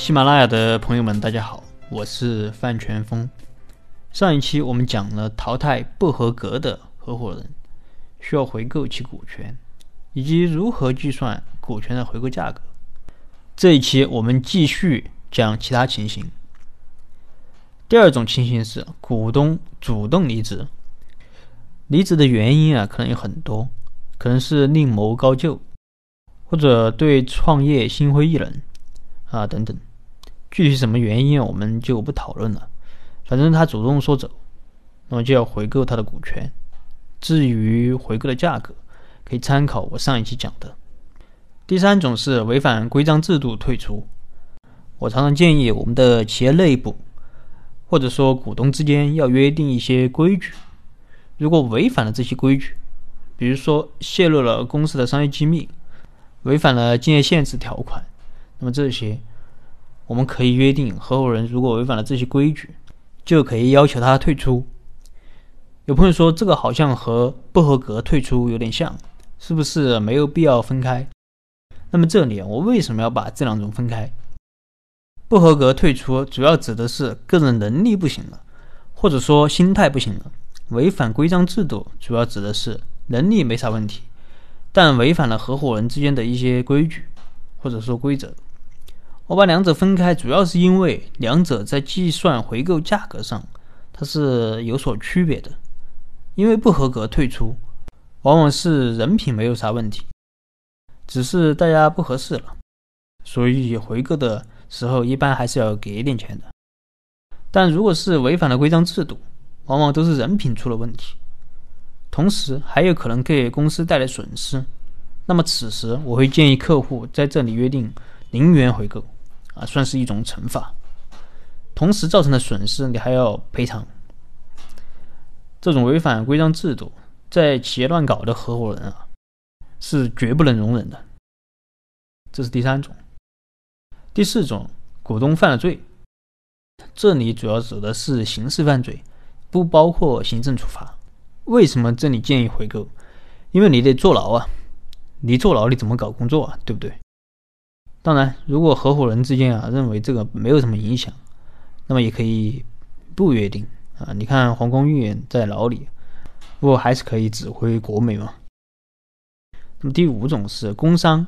喜马拉雅的朋友们，大家好，我是范全峰。上一期我们讲了淘汰不合格的合伙人，需要回购其股权，以及如何计算股权的回购价格。这一期我们继续讲其他情形。第二种情形是股东主动离职，离职的原因啊，可能有很多，可能是另谋高就，或者对创业心灰意冷啊等等。具体什么原因我们就不讨论了。反正他主动说走，那么就要回购他的股权。至于回购的价格，可以参考我上一期讲的。第三种是违反规章制度退出。我常常建议我们的企业内部，或者说股东之间要约定一些规矩。如果违反了这些规矩，比如说泄露了公司的商业机密，违反了竞业限制条款，那么这些。我们可以约定，合伙人如果违反了这些规矩，就可以要求他退出。有朋友说，这个好像和不合格退出有点像，是不是没有必要分开？那么这里我为什么要把这两种分开？不合格退出主要指的是个人能力不行了，或者说心态不行了；违反规章制度主要指的是能力没啥问题，但违反了合伙人之间的一些规矩，或者说规则。我把两者分开，主要是因为两者在计算回购价格上，它是有所区别的。因为不合格退出，往往是人品没有啥问题，只是大家不合适了，所以回购的时候一般还是要给一点钱的。但如果是违反了规章制度，往往都是人品出了问题，同时还有可能给公司带来损失。那么此时我会建议客户在这里约定零元回购。啊，算是一种惩罚，同时造成的损失你还要赔偿。这种违反规章制度，在企业乱搞的合伙人啊，是绝不能容忍的。这是第三种。第四种，股东犯了罪，这里主要指的是刑事犯罪，不包括行政处罚。为什么这里建议回购？因为你得坐牢啊，你坐牢你怎么搞工作啊？对不对？当然，如果合伙人之间啊认为这个没有什么影响，那么也可以不约定啊。你看黄光裕在牢里，不过还是可以指挥国美嘛。那么第五种是工伤，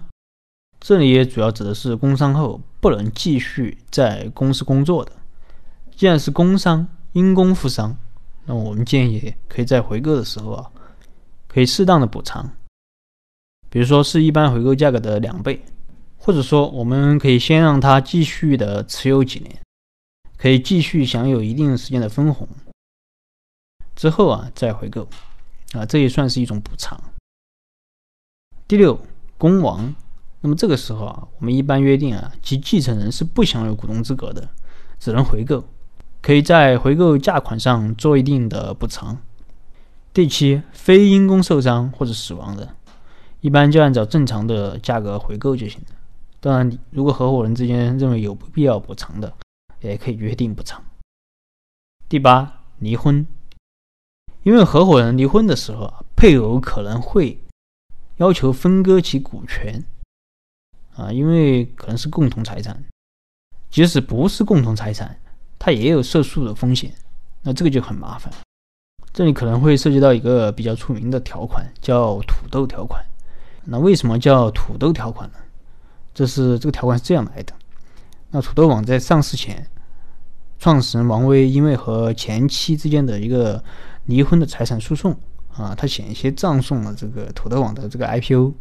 这里也主要指的是工伤后不能继续在公司工作的。既然是工伤，因公负伤，那么我们建议可以在回购的时候啊，可以适当的补偿，比如说是一般回购价格的两倍。或者说，我们可以先让他继续的持有几年，可以继续享有一定时间的分红，之后啊再回购，啊这也算是一种补偿。第六，公亡，那么这个时候啊，我们一般约定啊，其继承人是不享有股东资格的，只能回购，可以在回购价款上做一定的补偿。第七，非因公受伤或者死亡的，一般就按照正常的价格回购就行了。当然，如果合伙人之间认为有必要补偿的，也可以约定补偿。第八，离婚，因为合伙人离婚的时候啊，配偶可能会要求分割其股权啊，因为可能是共同财产，即使不是共同财产，它也有涉诉的风险，那这个就很麻烦。这里可能会涉及到一个比较出名的条款，叫土豆条款。那为什么叫土豆条款呢？这是这个条款是这样来的。那土豆网在上市前，创始人王威因为和前妻之间的一个离婚的财产诉讼啊，他险些葬送了这个土豆网的这个 IPO，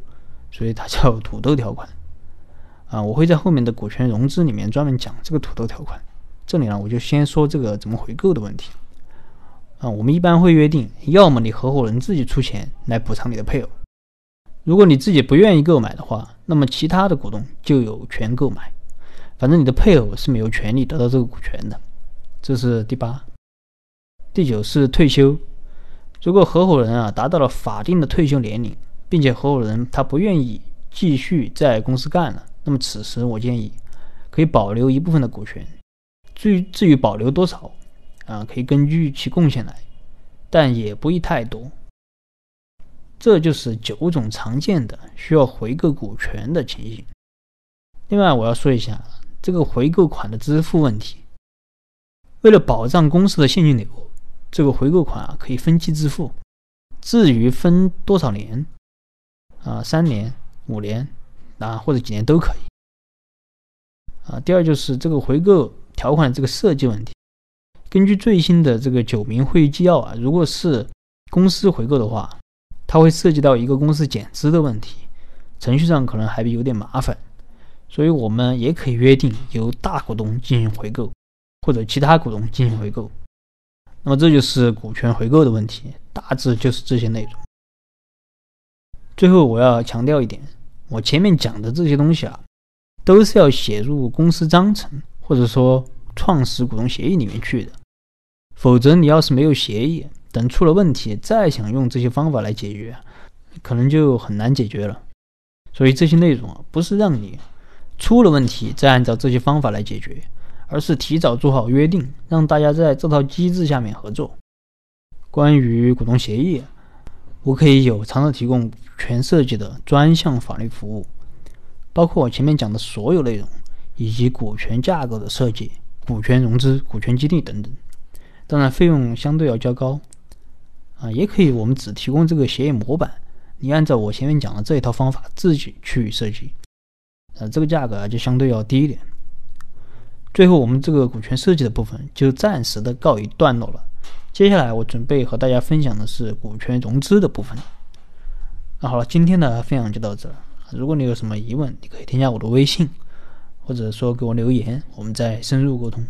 所以它叫土豆条款。啊，我会在后面的股权融资里面专门讲这个土豆条款。这里呢，我就先说这个怎么回购的问题。啊，我们一般会约定，要么你合伙人自己出钱来补偿你的配偶。如果你自己不愿意购买的话，那么其他的股东就有权购买。反正你的配偶是没有权利得到这个股权的。这是第八。第九是退休。如果合伙人啊达到了法定的退休年龄，并且合伙人他不愿意继续在公司干了，那么此时我建议可以保留一部分的股权。至于至于保留多少啊，可以根据其贡献来，但也不宜太多。这就是九种常见的需要回购股权的情形。另外，我要说一下，这个回购款的支付问题。为了保障公司的现金流，这个回购款啊可以分期支付。至于分多少年，啊，三年、五年啊，或者几年都可以。啊，第二就是这个回购条款这个设计问题。根据最新的这个九名会议纪要啊，如果是公司回购的话，它会涉及到一个公司减资的问题，程序上可能还有点麻烦，所以我们也可以约定由大股东进行回购，或者其他股东进行回购。那么这就是股权回购的问题，大致就是这些内容。最后我要强调一点，我前面讲的这些东西啊，都是要写入公司章程或者说创始股东协议里面去的，否则你要是没有协议，等出了问题再想用这些方法来解决，可能就很难解决了。所以这些内容啊，不是让你出了问题再按照这些方法来解决。而是提早做好约定，让大家在这套机制下面合作。关于股东协议，我可以有偿的提供股权设计的专项法律服务，包括我前面讲的所有内容，以及股权架构的设计、股权融资、股权激励等等。当然，费用相对要较高。啊，也可以，我们只提供这个协议模板，你按照我前面讲的这一套方法自己去设计，呃，这个价格啊就相对要低一点。最后，我们这个股权设计的部分就暂时的告一段落了。接下来，我准备和大家分享的是股权融资的部分。那好了，今天的分享就到这了。如果你有什么疑问，你可以添加我的微信，或者说给我留言，我们再深入沟通。